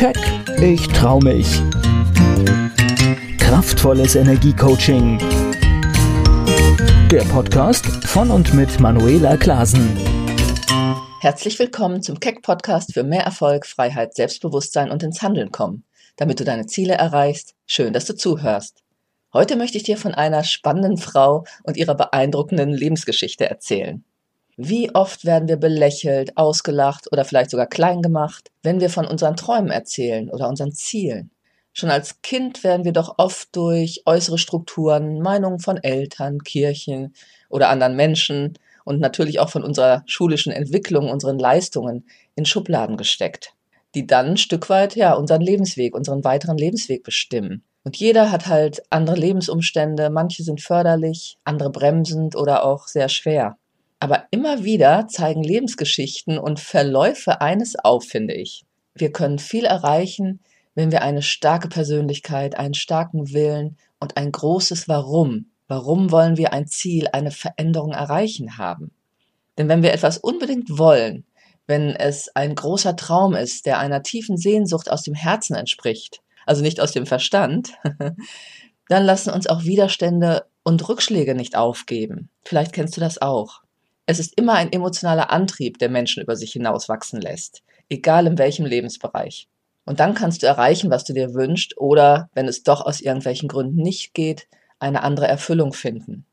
Keck, ich trau mich. Kraftvolles Energiecoaching. Der Podcast von und mit Manuela Klasen. Herzlich willkommen zum Keck Podcast für mehr Erfolg, Freiheit, Selbstbewusstsein und ins Handeln kommen, damit du deine Ziele erreichst. Schön, dass du zuhörst. Heute möchte ich dir von einer spannenden Frau und ihrer beeindruckenden Lebensgeschichte erzählen. Wie oft werden wir belächelt, ausgelacht oder vielleicht sogar klein gemacht, wenn wir von unseren Träumen erzählen oder unseren Zielen? Schon als Kind werden wir doch oft durch äußere Strukturen, Meinungen von Eltern, Kirchen oder anderen Menschen und natürlich auch von unserer schulischen Entwicklung, unseren Leistungen in Schubladen gesteckt, die dann ein Stück weit ja unseren Lebensweg, unseren weiteren Lebensweg bestimmen. Und jeder hat halt andere Lebensumstände, manche sind förderlich, andere bremsend oder auch sehr schwer. Aber immer wieder zeigen Lebensgeschichten und Verläufe eines auf, finde ich. Wir können viel erreichen, wenn wir eine starke Persönlichkeit, einen starken Willen und ein großes Warum, warum wollen wir ein Ziel, eine Veränderung erreichen haben. Denn wenn wir etwas unbedingt wollen, wenn es ein großer Traum ist, der einer tiefen Sehnsucht aus dem Herzen entspricht, also nicht aus dem Verstand, dann lassen uns auch Widerstände und Rückschläge nicht aufgeben. Vielleicht kennst du das auch. Es ist immer ein emotionaler Antrieb, der Menschen über sich hinaus wachsen lässt, egal in welchem Lebensbereich. Und dann kannst du erreichen, was du dir wünschst oder, wenn es doch aus irgendwelchen Gründen nicht geht, eine andere Erfüllung finden.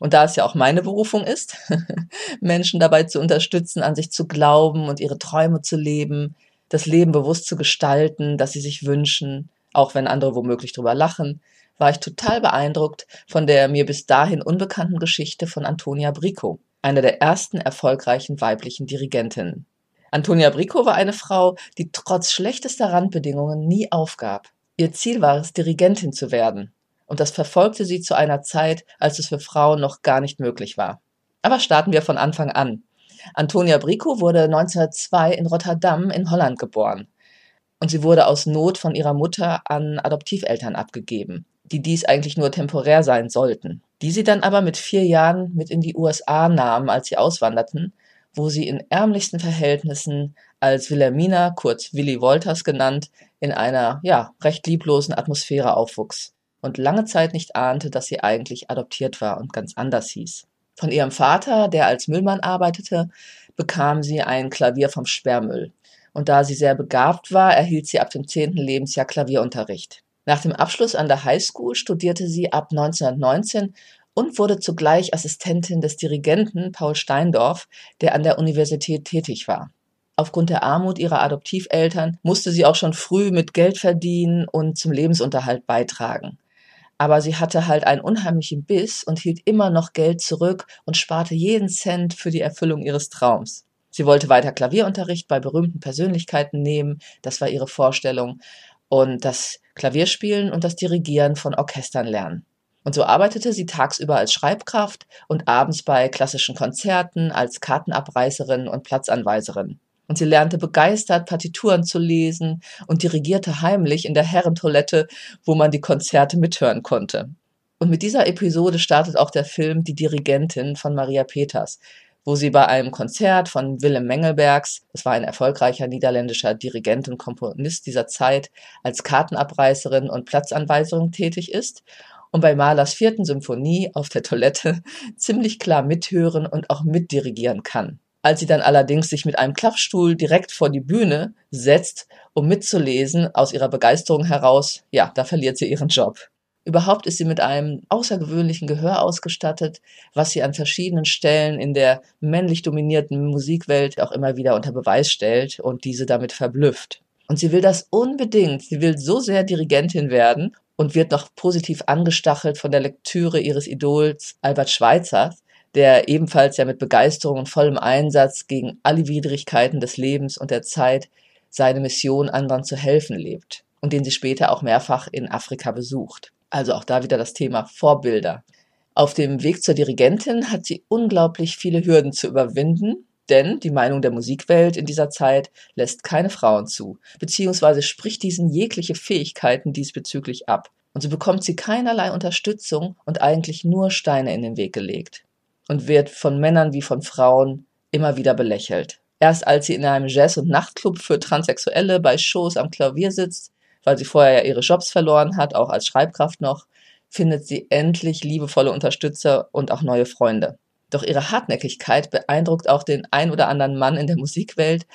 Und da es ja auch meine Berufung ist, Menschen dabei zu unterstützen, an sich zu glauben und ihre Träume zu leben, das Leben bewusst zu gestalten, das sie sich wünschen, auch wenn andere womöglich drüber lachen, war ich total beeindruckt von der mir bis dahin unbekannten Geschichte von Antonia Brico eine der ersten erfolgreichen weiblichen Dirigentinnen. Antonia Brico war eine Frau, die trotz schlechtester Randbedingungen nie aufgab. Ihr Ziel war es, Dirigentin zu werden. Und das verfolgte sie zu einer Zeit, als es für Frauen noch gar nicht möglich war. Aber starten wir von Anfang an. Antonia Brico wurde 1902 in Rotterdam in Holland geboren. Und sie wurde aus Not von ihrer Mutter an Adoptiveltern abgegeben, die dies eigentlich nur temporär sein sollten die sie dann aber mit vier Jahren mit in die USA nahmen, als sie auswanderten, wo sie in ärmlichsten Verhältnissen als Wilhelmina, kurz Willy Wolters genannt, in einer, ja, recht lieblosen Atmosphäre aufwuchs und lange Zeit nicht ahnte, dass sie eigentlich adoptiert war und ganz anders hieß. Von ihrem Vater, der als Müllmann arbeitete, bekam sie ein Klavier vom Sperrmüll. Und da sie sehr begabt war, erhielt sie ab dem zehnten Lebensjahr Klavierunterricht. Nach dem Abschluss an der High School studierte sie ab 1919 und wurde zugleich Assistentin des Dirigenten Paul Steindorf, der an der Universität tätig war. Aufgrund der Armut ihrer Adoptiveltern musste sie auch schon früh mit Geld verdienen und zum Lebensunterhalt beitragen. Aber sie hatte halt einen unheimlichen Biss und hielt immer noch Geld zurück und sparte jeden Cent für die Erfüllung ihres Traums. Sie wollte weiter Klavierunterricht bei berühmten Persönlichkeiten nehmen, das war ihre Vorstellung, und das Klavierspielen und das Dirigieren von Orchestern lernen. Und so arbeitete sie tagsüber als Schreibkraft und abends bei klassischen Konzerten als Kartenabreißerin und Platzanweiserin. Und sie lernte begeistert, Partituren zu lesen und dirigierte heimlich in der Herrentoilette, wo man die Konzerte mithören konnte. Und mit dieser Episode startet auch der Film Die Dirigentin von Maria Peters, wo sie bei einem Konzert von Willem Mengelbergs, das war ein erfolgreicher niederländischer Dirigent und Komponist dieser Zeit, als Kartenabreißerin und Platzanweiserin tätig ist und bei Mahlers vierten Symphonie auf der Toilette ziemlich klar mithören und auch mitdirigieren kann. Als sie dann allerdings sich mit einem Klappstuhl direkt vor die Bühne setzt, um mitzulesen, aus ihrer Begeisterung heraus, ja, da verliert sie ihren Job. Überhaupt ist sie mit einem außergewöhnlichen Gehör ausgestattet, was sie an verschiedenen Stellen in der männlich dominierten Musikwelt auch immer wieder unter Beweis stellt und diese damit verblüfft. Und sie will das unbedingt. Sie will so sehr Dirigentin werden und wird noch positiv angestachelt von der Lektüre ihres Idols Albert Schweitzer, der ebenfalls ja mit Begeisterung und vollem Einsatz gegen alle Widrigkeiten des Lebens und der Zeit seine Mission anderen zu helfen lebt und den sie später auch mehrfach in Afrika besucht. Also auch da wieder das Thema Vorbilder. Auf dem Weg zur Dirigentin hat sie unglaublich viele Hürden zu überwinden, denn die Meinung der Musikwelt in dieser Zeit lässt keine Frauen zu, beziehungsweise spricht diesen jegliche Fähigkeiten diesbezüglich ab. Und so bekommt sie keinerlei Unterstützung und eigentlich nur Steine in den Weg gelegt und wird von Männern wie von Frauen immer wieder belächelt. Erst als sie in einem Jazz- und Nachtclub für Transsexuelle bei Shows am Klavier sitzt, weil sie vorher ja ihre Jobs verloren hat, auch als Schreibkraft noch, findet sie endlich liebevolle Unterstützer und auch neue Freunde. Doch ihre Hartnäckigkeit beeindruckt auch den ein oder anderen Mann in der Musikwelt,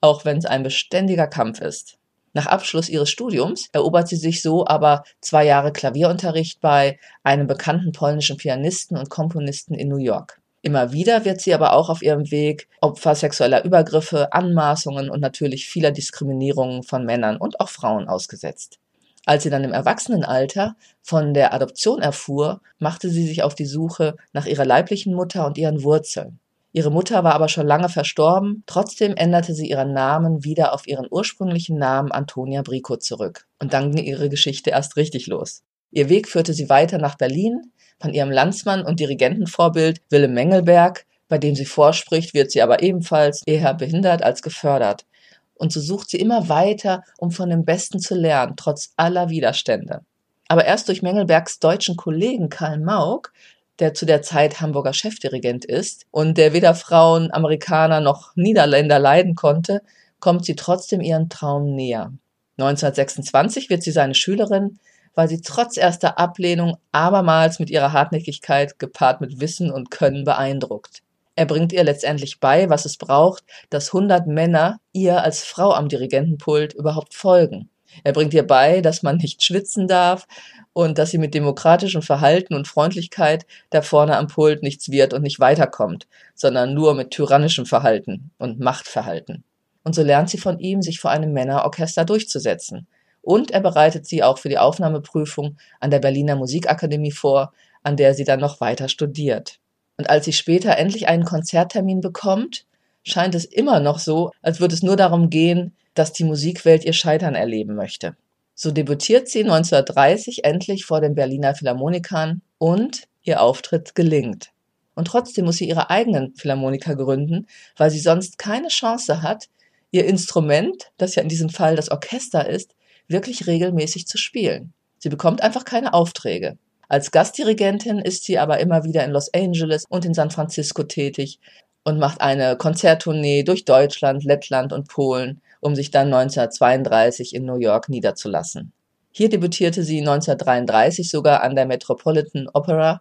auch wenn es ein beständiger Kampf ist. Nach Abschluss ihres Studiums erobert sie sich so aber zwei Jahre Klavierunterricht bei einem bekannten polnischen Pianisten und Komponisten in New York. Immer wieder wird sie aber auch auf ihrem Weg Opfer sexueller Übergriffe, Anmaßungen und natürlich vieler Diskriminierungen von Männern und auch Frauen ausgesetzt. Als sie dann im Erwachsenenalter von der Adoption erfuhr, machte sie sich auf die Suche nach ihrer leiblichen Mutter und ihren Wurzeln. Ihre Mutter war aber schon lange verstorben, trotzdem änderte sie ihren Namen wieder auf ihren ursprünglichen Namen Antonia Brico zurück. Und dann ging ihre Geschichte erst richtig los. Ihr Weg führte sie weiter nach Berlin. Von ihrem Landsmann und Dirigentenvorbild Willem Mengelberg, bei dem sie vorspricht, wird sie aber ebenfalls eher behindert als gefördert. Und so sucht sie immer weiter, um von dem Besten zu lernen, trotz aller Widerstände. Aber erst durch Mengelbergs deutschen Kollegen Karl Mauk, der zu der Zeit Hamburger Chefdirigent ist und der weder Frauen, Amerikaner noch Niederländer leiden konnte, kommt sie trotzdem ihren Traum näher. 1926 wird sie seine Schülerin, weil sie trotz erster Ablehnung abermals mit ihrer Hartnäckigkeit gepaart mit Wissen und Können beeindruckt. Er bringt ihr letztendlich bei, was es braucht, dass 100 Männer ihr als Frau am Dirigentenpult überhaupt folgen. Er bringt ihr bei, dass man nicht schwitzen darf und dass sie mit demokratischem Verhalten und Freundlichkeit da vorne am Pult nichts wird und nicht weiterkommt, sondern nur mit tyrannischem Verhalten und Machtverhalten. Und so lernt sie von ihm, sich vor einem Männerorchester durchzusetzen. Und er bereitet sie auch für die Aufnahmeprüfung an der Berliner Musikakademie vor, an der sie dann noch weiter studiert. Und als sie später endlich einen Konzerttermin bekommt, scheint es immer noch so, als würde es nur darum gehen, dass die Musikwelt ihr Scheitern erleben möchte. So debütiert sie 1930 endlich vor den Berliner Philharmonikern und ihr Auftritt gelingt. Und trotzdem muss sie ihre eigenen Philharmoniker gründen, weil sie sonst keine Chance hat, ihr Instrument, das ja in diesem Fall das Orchester ist, wirklich regelmäßig zu spielen. Sie bekommt einfach keine Aufträge. Als Gastdirigentin ist sie aber immer wieder in Los Angeles und in San Francisco tätig und macht eine Konzerttournee durch Deutschland, Lettland und Polen, um sich dann 1932 in New York niederzulassen. Hier debütierte sie 1933 sogar an der Metropolitan Opera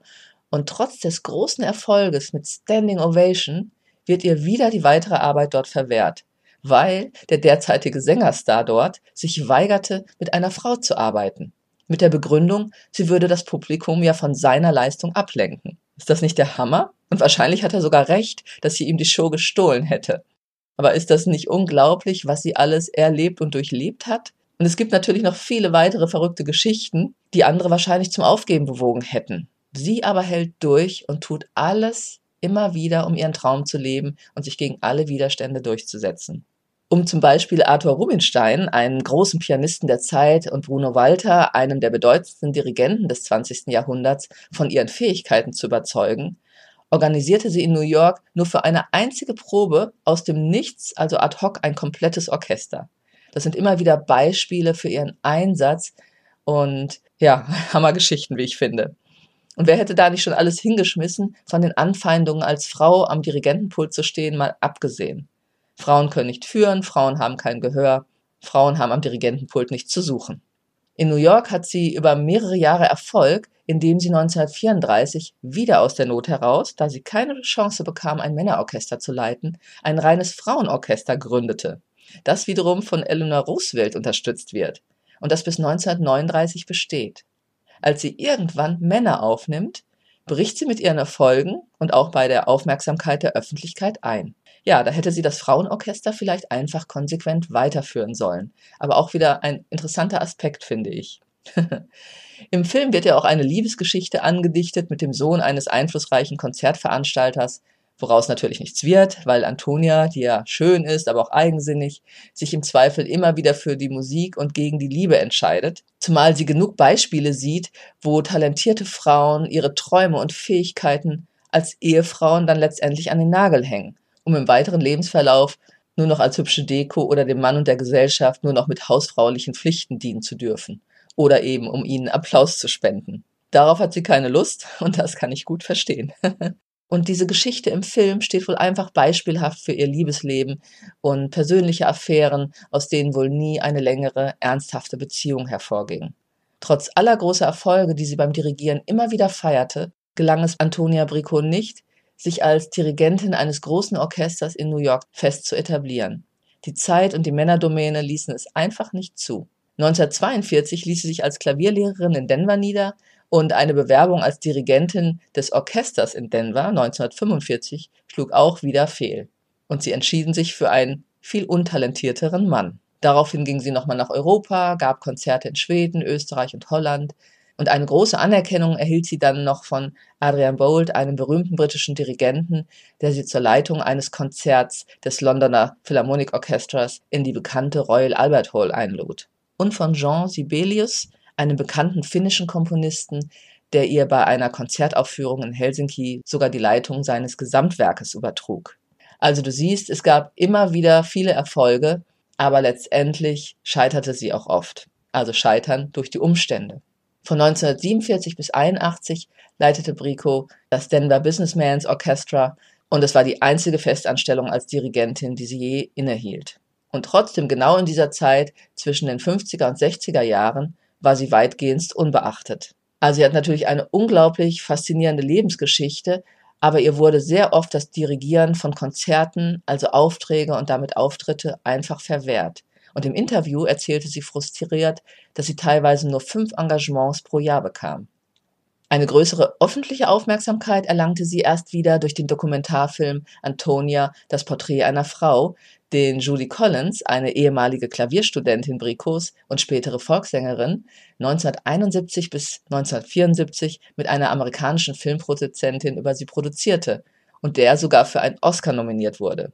und trotz des großen Erfolges mit Standing Ovation wird ihr wieder die weitere Arbeit dort verwehrt, weil der derzeitige Sängerstar dort sich weigerte, mit einer Frau zu arbeiten mit der Begründung, sie würde das Publikum ja von seiner Leistung ablenken. Ist das nicht der Hammer? Und wahrscheinlich hat er sogar recht, dass sie ihm die Show gestohlen hätte. Aber ist das nicht unglaublich, was sie alles erlebt und durchlebt hat? Und es gibt natürlich noch viele weitere verrückte Geschichten, die andere wahrscheinlich zum Aufgeben bewogen hätten. Sie aber hält durch und tut alles immer wieder, um ihren Traum zu leben und sich gegen alle Widerstände durchzusetzen um zum Beispiel Arthur Rubinstein, einen großen Pianisten der Zeit, und Bruno Walter, einem der bedeutendsten Dirigenten des 20. Jahrhunderts, von ihren Fähigkeiten zu überzeugen, organisierte sie in New York nur für eine einzige Probe aus dem Nichts, also ad hoc, ein komplettes Orchester. Das sind immer wieder Beispiele für ihren Einsatz und ja, Hammergeschichten, wie ich finde. Und wer hätte da nicht schon alles hingeschmissen, von den Anfeindungen als Frau am Dirigentenpult zu stehen, mal abgesehen. Frauen können nicht führen, Frauen haben kein Gehör, Frauen haben am Dirigentenpult nichts zu suchen. In New York hat sie über mehrere Jahre Erfolg, indem sie 1934 wieder aus der Not heraus, da sie keine Chance bekam, ein Männerorchester zu leiten, ein reines Frauenorchester gründete, das wiederum von Eleanor Roosevelt unterstützt wird und das bis 1939 besteht. Als sie irgendwann Männer aufnimmt, bricht sie mit ihren Erfolgen und auch bei der Aufmerksamkeit der Öffentlichkeit ein. Ja, da hätte sie das Frauenorchester vielleicht einfach konsequent weiterführen sollen. Aber auch wieder ein interessanter Aspekt, finde ich. Im Film wird ja auch eine Liebesgeschichte angedichtet mit dem Sohn eines einflussreichen Konzertveranstalters, woraus natürlich nichts wird, weil Antonia, die ja schön ist, aber auch eigensinnig, sich im Zweifel immer wieder für die Musik und gegen die Liebe entscheidet, zumal sie genug Beispiele sieht, wo talentierte Frauen ihre Träume und Fähigkeiten als Ehefrauen dann letztendlich an den Nagel hängen um im weiteren Lebensverlauf nur noch als hübsche Deko oder dem Mann und der Gesellschaft nur noch mit hausfraulichen Pflichten dienen zu dürfen oder eben um ihnen Applaus zu spenden. Darauf hat sie keine Lust und das kann ich gut verstehen. Und diese Geschichte im Film steht wohl einfach beispielhaft für ihr Liebesleben und persönliche Affären, aus denen wohl nie eine längere, ernsthafte Beziehung hervorging. Trotz aller großer Erfolge, die sie beim Dirigieren immer wieder feierte, gelang es Antonia Bricot nicht, sich als Dirigentin eines großen Orchesters in New York fest zu etablieren. Die Zeit und die Männerdomäne ließen es einfach nicht zu. 1942 ließ sie sich als Klavierlehrerin in Denver nieder und eine Bewerbung als Dirigentin des Orchesters in Denver 1945 schlug auch wieder fehl. Und sie entschieden sich für einen viel untalentierteren Mann. Daraufhin ging sie nochmal nach Europa, gab Konzerte in Schweden, Österreich und Holland. Und eine große Anerkennung erhielt sie dann noch von Adrian Bolt, einem berühmten britischen Dirigenten, der sie zur Leitung eines Konzerts des Londoner Philharmonic Orchestras in die bekannte Royal Albert Hall einlud. Und von Jean Sibelius, einem bekannten finnischen Komponisten, der ihr bei einer Konzertaufführung in Helsinki sogar die Leitung seines Gesamtwerkes übertrug. Also du siehst, es gab immer wieder viele Erfolge, aber letztendlich scheiterte sie auch oft. Also scheitern durch die Umstände. Von 1947 bis 81 leitete Brico das Denver Businessman's Orchestra und es war die einzige Festanstellung als Dirigentin, die sie je innehielt. Und trotzdem genau in dieser Zeit zwischen den 50er und 60er Jahren war sie weitgehend unbeachtet. Also sie hat natürlich eine unglaublich faszinierende Lebensgeschichte, aber ihr wurde sehr oft das Dirigieren von Konzerten, also Aufträge und damit Auftritte, einfach verwehrt. Und im Interview erzählte sie frustriert, dass sie teilweise nur fünf Engagements pro Jahr bekam. Eine größere öffentliche Aufmerksamkeit erlangte sie erst wieder durch den Dokumentarfilm Antonia, das Porträt einer Frau, den Julie Collins, eine ehemalige Klavierstudentin Bricos und spätere Volkssängerin, 1971 bis 1974 mit einer amerikanischen Filmproduzentin über sie produzierte und der sogar für einen Oscar nominiert wurde.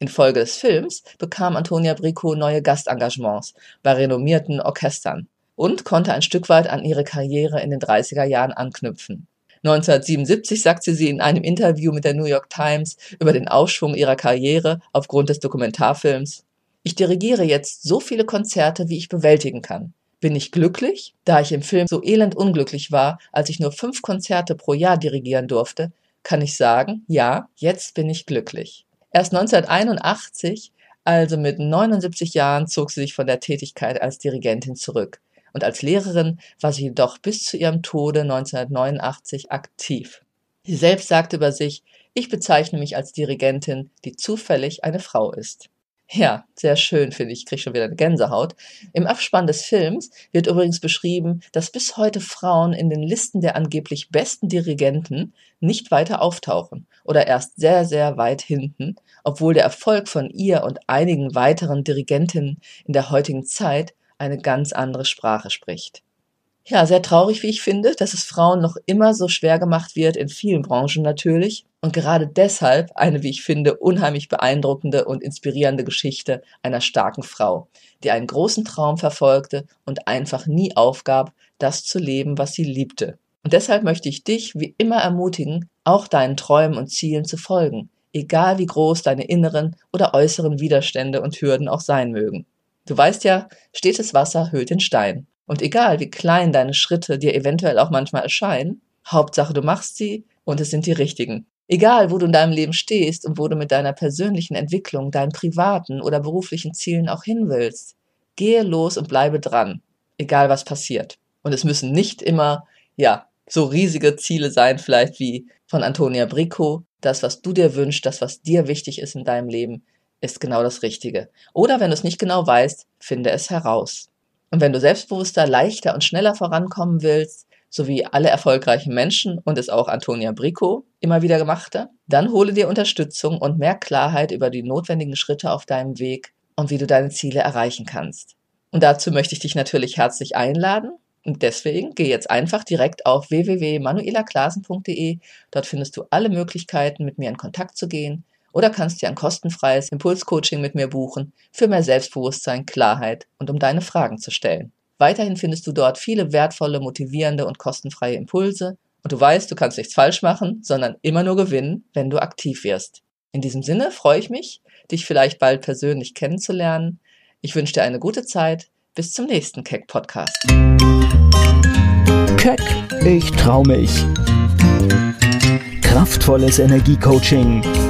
Infolge des Films bekam Antonia Bricot neue Gastengagements bei renommierten Orchestern und konnte ein Stück weit an ihre Karriere in den 30er Jahren anknüpfen. 1977 sagte sie in einem Interview mit der New York Times über den Aufschwung ihrer Karriere aufgrund des Dokumentarfilms, ich dirigiere jetzt so viele Konzerte, wie ich bewältigen kann. Bin ich glücklich? Da ich im Film so elend unglücklich war, als ich nur fünf Konzerte pro Jahr dirigieren durfte, kann ich sagen, ja, jetzt bin ich glücklich. Erst 1981, also mit 79 Jahren, zog sie sich von der Tätigkeit als Dirigentin zurück und als Lehrerin war sie jedoch bis zu ihrem Tode 1989 aktiv. Sie selbst sagte über sich, ich bezeichne mich als Dirigentin, die zufällig eine Frau ist. Ja, sehr schön, finde ich. Ich kriege schon wieder eine Gänsehaut. Im Abspann des Films wird übrigens beschrieben, dass bis heute Frauen in den Listen der angeblich besten Dirigenten nicht weiter auftauchen oder erst sehr, sehr weit hinten, obwohl der Erfolg von ihr und einigen weiteren Dirigentinnen in der heutigen Zeit eine ganz andere Sprache spricht. Ja, sehr traurig, wie ich finde, dass es Frauen noch immer so schwer gemacht wird, in vielen Branchen natürlich. Und gerade deshalb eine, wie ich finde, unheimlich beeindruckende und inspirierende Geschichte einer starken Frau, die einen großen Traum verfolgte und einfach nie aufgab, das zu leben, was sie liebte. Und deshalb möchte ich dich wie immer ermutigen, auch deinen Träumen und Zielen zu folgen, egal wie groß deine inneren oder äußeren Widerstände und Hürden auch sein mögen. Du weißt ja, stetes Wasser höhlt den Stein. Und egal, wie klein deine Schritte dir eventuell auch manchmal erscheinen, Hauptsache du machst sie und es sind die richtigen. Egal, wo du in deinem Leben stehst und wo du mit deiner persönlichen Entwicklung, deinen privaten oder beruflichen Zielen auch hin willst, gehe los und bleibe dran, egal was passiert. Und es müssen nicht immer, ja, so riesige Ziele sein, vielleicht wie von Antonia Bricco, das, was du dir wünschst, das, was dir wichtig ist in deinem Leben, ist genau das Richtige. Oder wenn du es nicht genau weißt, finde es heraus. Und wenn du selbstbewusster, leichter und schneller vorankommen willst, so wie alle erfolgreichen Menschen und es auch Antonia Bricco immer wieder gemachte, dann hole dir Unterstützung und mehr Klarheit über die notwendigen Schritte auf deinem Weg und wie du deine Ziele erreichen kannst. Und dazu möchte ich dich natürlich herzlich einladen. Und deswegen geh jetzt einfach direkt auf www.manuelaklasen.de. Dort findest du alle Möglichkeiten, mit mir in Kontakt zu gehen oder kannst dir ein kostenfreies Impulscoaching mit mir buchen für mehr Selbstbewusstsein, Klarheit und um deine Fragen zu stellen. Weiterhin findest du dort viele wertvolle, motivierende und kostenfreie Impulse und du weißt, du kannst nichts falsch machen, sondern immer nur gewinnen, wenn du aktiv wirst. In diesem Sinne freue ich mich, dich vielleicht bald persönlich kennenzulernen. Ich wünsche dir eine gute Zeit. Bis zum nächsten Keck Podcast. Keck, ich trau mich Kraftvolles Energiecoaching.